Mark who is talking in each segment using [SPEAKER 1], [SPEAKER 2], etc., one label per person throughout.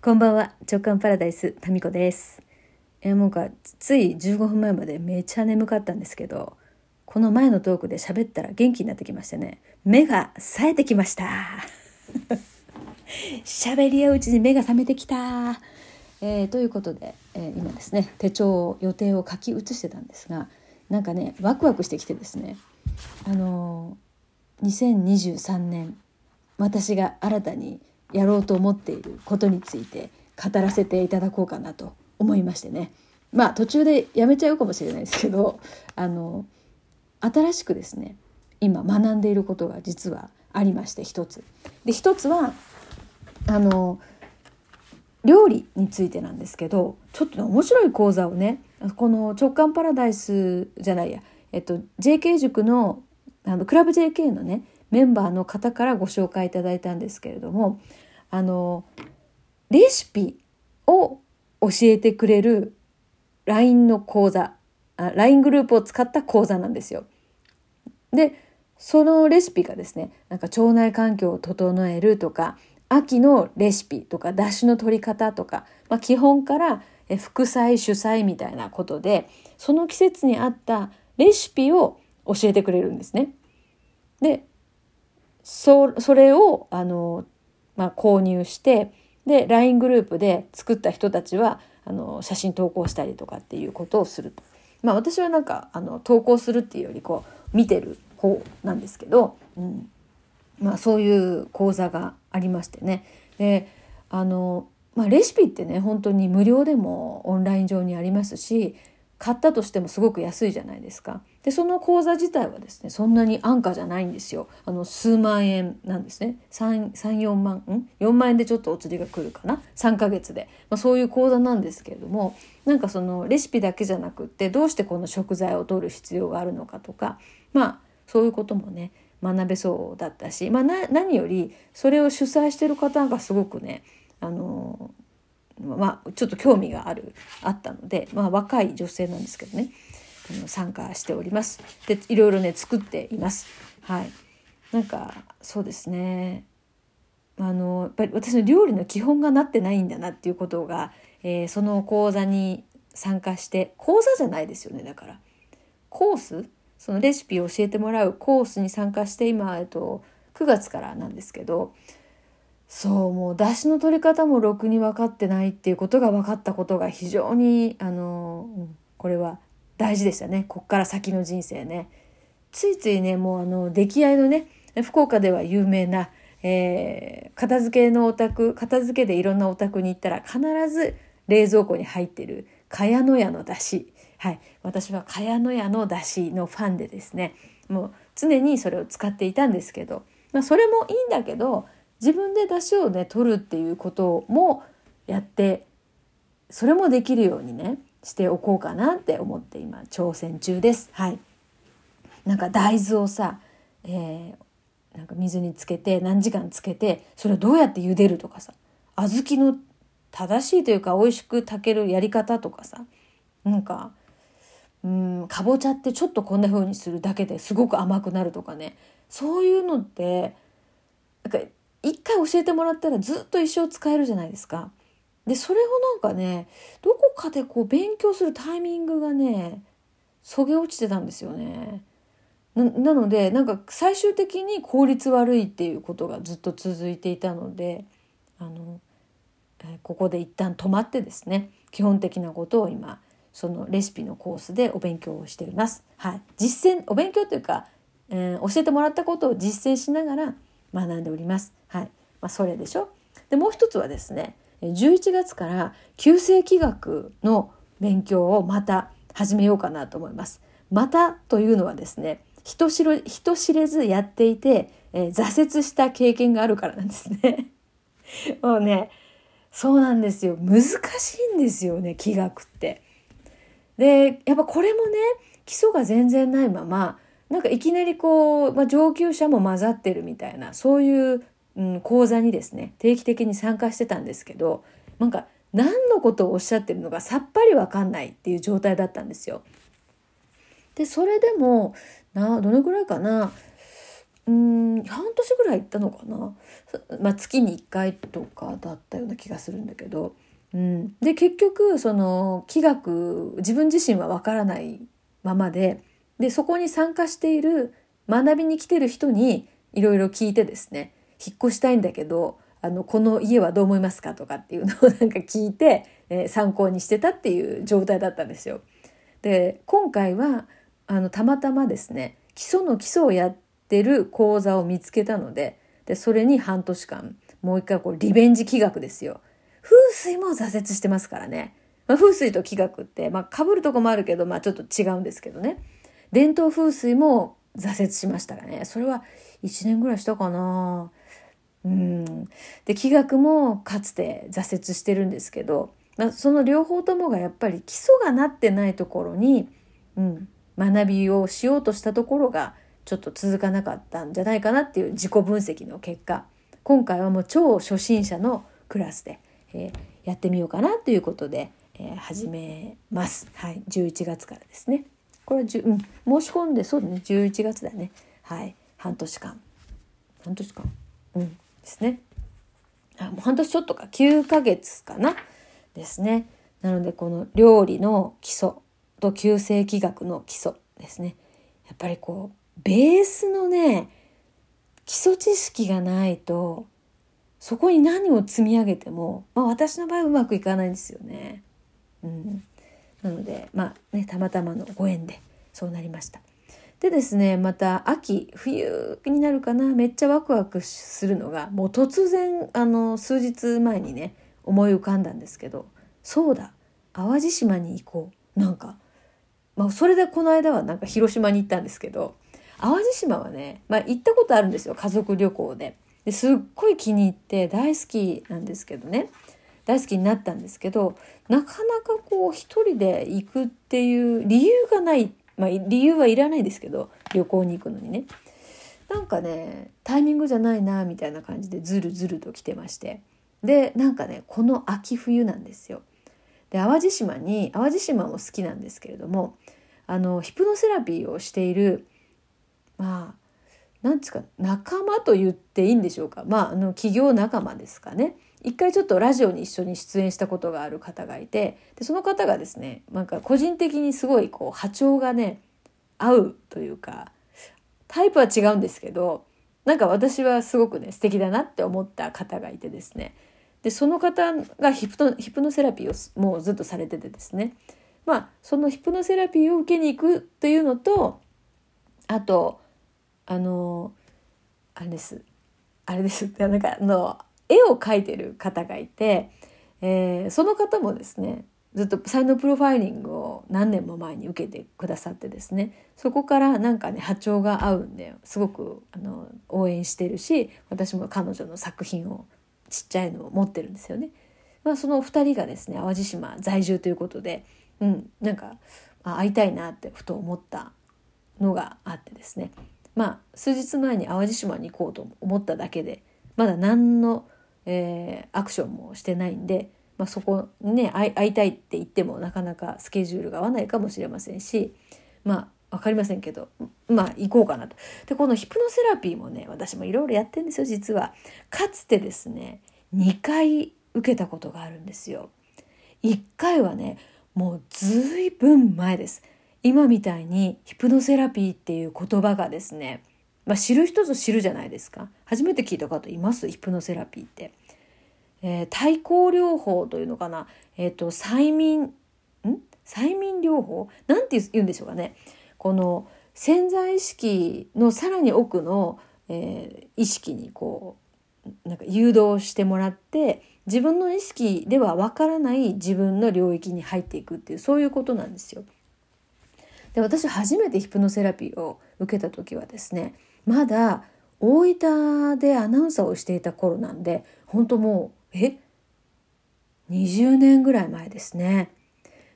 [SPEAKER 1] こんばんは。直感パラダイスタミコです。えーもうかつい15分前までめちゃ眠かったんですけどこの前のトークで喋ったら元気になってきましてね。目が冴えてきました。喋り合ううちに目が覚めてきた。えーということで、えー今ですね手帳を予定を書き写してたんですがなんかねワクワクしてきてですね。あのー2023年私が新たにやろうと思っていることについて語らせていただこうかなと思いましてねまあ途中でやめちゃうかもしれないですけど あの新しくですね今学んでいることが実はありまして一つ。で一つはあの料理についてなんですけどちょっと面白い講座をねこの直感パラダイスじゃないや、えっと、JK 塾のあのクラブ JK のねメンバーの方からご紹介いただいたんですけれどもあのレシピを教えてくれる LINE の講座 LINE グループを使った講座なんですよ。でそのレシピがですねなんか腸内環境を整えるとか秋のレシピとか出汁の取り方とか、まあ、基本から副菜主菜みたいなことでその季節に合ったレシピを教えてくれるんですね。でそそれをあの、まあ、購入してで LINE グループで作った人たちはあの写真投稿したりとかっていうことをすると。まあ、私はなんかあの投稿するっていうよりこう見てる方なんですけど、うんまあ、そういう講座がありましてねであの、まあ、レシピってね本当に無料でもオンライン上にありますし買ったとしてもすごく安いじゃないですか。でその講座自体はですねそんなに安価じゃないんですよ。あの数万円なんですね。34万ん？4万円でちょっとお釣りが来るかな？3ヶ月で、まあ、そういう講座なんですけれどもなんかそのレシピだけじゃなくってどうしてこの食材を取る必要があるのかとかまあそういうこともね学べそうだったし、まあ、何よりそれを主催してる方がすごくねあのまあ、ちょっと興味があるあったので、まあ、若い女性なんですけどね参加しております。でいろいろね作っています。はい。なんかそうですね。あのやっぱり私の料理の基本がなってないんだなっていうことが、えーその講座に参加して講座じゃないですよねだから。コースそのレシピを教えてもらうコースに参加して今、えっと、9月からなんですけどそうもう出汁の取り方もろくに分かってないっていうことが分かったことが非常にあの、これは大事でしたね。こっから先の人生ね。ついついねもうあの出来合いのね福岡では有名な、えー片付けのお宅片付けでいろんなお宅に行ったら必ず冷蔵庫に入ってる茅野屋の出汁。はい。私は茅野屋の出汁のファンでですね。もう常にそれを使っていたんですけど、まあ、それもいいんだけど自分で出汁をね取るっていうこともやってそれもできるようにねしておこうかなって思って今挑戦中です。はいなんか大豆をさ、えーなんか水につけて何時間つけてそれをどうやって茹でるとかさ小豆の正しいというか美味しく炊けるやり方とかさなんかうんかぼちゃってちょっとこんな風にするだけですごく甘くなるとかねそういうのってなんか一回教えてもらったらずっと一生使えるじゃないですか。でそれをなんかねどこかでこう勉強するタイミングがねそげ落ちてたんですよね。ななのでなんか最終的に効率悪いっていうことがずっと続いていたのであの、えーここで一旦止まってですね基本的なことを今そのレシピのコースでお勉強をしています。はい、実践お勉強というか、えー教えてもらったことを実践しながら学んでおります。はいまあ、それでしょでもう一つはですね11月から旧世紀学の勉強をまた始めようかなと思います。またというのはですね人知れ人知れずやっていて、えー挫折した経験があるからなんですね。もうねそうなんですよ難しいんですよね気学って。でやっぱこれもね基礎が全然ないままなんかいきなりこう、まあ、上級者も混ざってるみたいなそういう、うん、講座にですね定期的に参加してたんですけどなんか何のことをおっしゃってるのかさっぱりわかんないっていう状態だったんですよ。でそれでもなどのぐらいかなうん半年ぐらい行ったのかな、まあ、月に1回とかだったような気がするんだけど、うん、で結局その気学自分自身は分からないままででそこに参加している学びに来てる人にいろいろ聞いてですね引っ越したいんだけどあのこの家はどう思いますかとかっていうのを なんか聞いて、えー、参考にしてたっていう状態だったんですよ。で今回はあのたまたまですね基礎の基礎をやってる講座を見つけたのででそれに半年間もう一回こうリベンジ気学ですよ。風水も挫折してますからね。まあ、風水と気学って、まあ、被るとこもあるけど、まあ、ちょっと違うんですけどね。伝統風水も挫折しましたらね。それは1年ぐらいしたかな。うん。で、気学もかつて挫折してるんですけど、まあ、その両方ともがやっぱり基礎がなってないところに、うん、学びをしようとしたところがちょっと続かなかったんじゃないかなっていう自己分析の結果今回はもう超初心者のクラスで、えー、やってみようかなということで、えー、始めます。はい、11月からですね。これはじ、うん、申し込んでそうだね11月だね。はい、半年間半年間うんですね。あもう半年ちょっとか9ヶ月かなですね。なのでこの料理の基礎と旧世紀学の基礎ですね。やっぱりこうベースのね基礎知識がないとそこに何を積み上げても、まあ、私の場合うまくいかないんですよね。うん、なのでまあねたまたまのご縁でそうなりました。でですねまた秋冬になるかなめっちゃワクワクするのがもう突然あの数日前にね思い浮かんだんですけどそうだ淡路島に行こうなんか、まあ、それでこの間はなんか広島に行ったんですけど淡路島はね、まあ、行ったことあるんですよ家族旅行で。ですっごい気に入って大好きなんですけどね大好きになったんですけどなかなかこう一人で行くっていう理由がない。まあ理由はいらないですけど旅行に行くのにね。なんかねタイミングじゃないなみたいな感じでずるずると来てまして。でなんかねこの秋冬なんですよ。で淡路島に淡路島も好きなんですけれどもあのヒプノセラピーをしているまあなんですか仲間と言っていいんでしょうか。まああの企業仲間ですかね。一回ちょっとラジオに一緒に出演したことがある方がいてでその方がですねなんか個人的にすごいこう波長がね合うというかタイプは違うんですけどなんか私はすごくね素敵だなって思った方がいてですね。でその方がヒプノヒプノセラピーをもうずっとされててですね。まあそのヒプノセラピーを受けに行くっていうのとあとあのあれです。あれです。なんかあの絵を描いてる方がいて、えー、その方もですねずっと才能プロファイリングを何年も前に受けてくださってですねそこからなんかね波長が合うんですごくあの応援してるし私も彼女の作品をちっちゃいのを持ってるんですよね。まあ、その2人がですね淡路島在住ということで、うん、なんか、まあ、会いたいなってふと思ったのがあってですねまあ数日前に淡路島に行こうと思っただけでまだ何の、えー、アクションもしてないんで、まあ、そこにね会いたいって言ってもなかなかスケジュールが合わないかもしれませんしまあ分かりませんけどまあ行こうかなと。でこのヒプノセラピーもね私もいろいろやってんですよ実は。かつてですね2回受けたことがあるんですよ。1回はねもうずいぶん前です。今みたいにヒプノセラピーっていう言葉がですね、まあ、知る人ぞ知るじゃないですか初めて聞いた方います？ヒプノセラピーって。えー、対抗療法というのかな、えーと、催眠？ん？催眠療法？なんて言うんでしょうかね？この潜在意識のさらに奥の、えー、意識にこうなんか誘導してもらって自分の意識ではわからない自分の領域に入っていくっていうそういうことなんですよ。で私初めてヒプノセラピーを受けた時はですねまだ大分でアナウンサーをしていた頃なんで本当もうえ？20年ぐらい前ですね。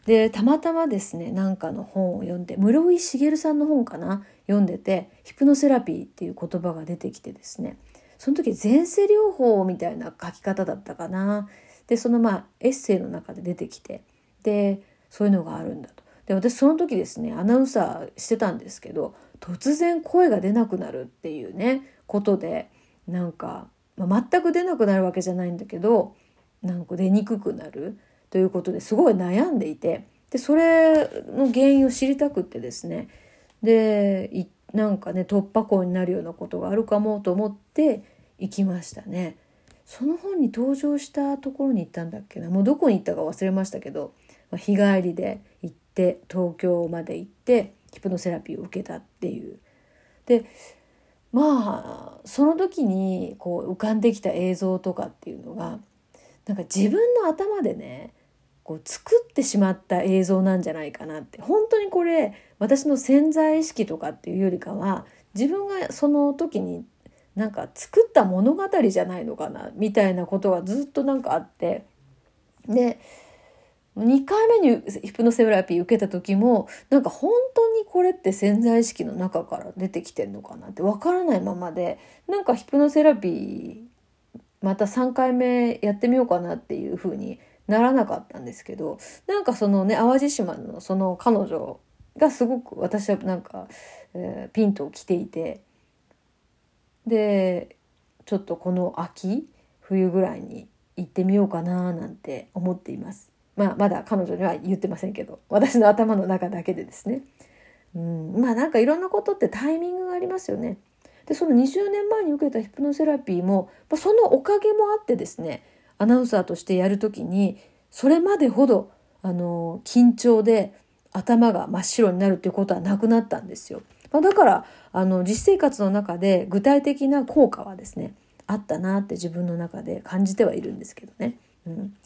[SPEAKER 1] でたまたまですねなんかの本を読んで室井茂さんの本かな？読んでてヒプノセラピーっていう言葉が出てきてですね。その時前世療法みたいな書き方だったかな？でそのまあエッセイの中で出てきてでそういうのがあるんだと。で私その時ですねアナウンサーしてたんですけど突然声が出なくなるっていうねことでなんか、まあ、全く出なくなるわけじゃないんだけどなんか出にくくなるということですごい悩んでいてでそれの原因を知りたくってですねでなんかね突破口になるようなことがあるかもと思って行きましたね。その本に登場したところに行ったんだっけなもうどこに行ったか忘れましたけど、まあ、日帰りで行って東京まで行ってヒプノセラピーを受けたっていう。でまあその時にこう浮かんできた映像とかっていうのがなんか自分の頭でねこう作ってしまった映像なんじゃないかなって。本当にこれ私の潜在意識とかっていうよりかは自分がその時になんか作った物語じゃないのかなみたいなことがずっとなんかあって。で2回目にヒプノセラピー受けた時もなんか本当にこれって潜在意識の中から出てきてんのかなって分からないままでなんかヒプノセラピーまた3回目やってみようかなっていうふうにならなかったんですけどなんかそのね淡路島のその彼女がすごく私はなんか、えー、ピンときていてでちょっとこの秋冬ぐらいに行ってみようかななんて思っています。まあ、まだ彼女には言ってませんけど私の頭の中だけでですね。うん、まあなんかいろんなことってタイミングがありますよね。でその20年前に受けたヒプノセラピーもまあそのおかげもあってですねアナウンサーとしてやる時にそれまでほどあの緊張で頭が真っ白になるっていうことはなくなったんですよ。まあ、だからあの実生活の中で具体的な効果はですねあったなって自分の中で感じてはいるんですけどね。うん、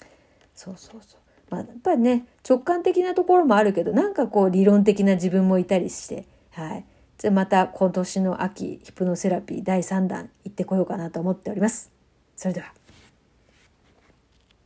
[SPEAKER 1] そうそうそう。まあ、やっぱりね直感的なところもあるけどなんかこう理論的な自分もいたりして、はい、じゃまた今年の秋ヒプノセラピー第3弾行ってこようかなと思っております。それでは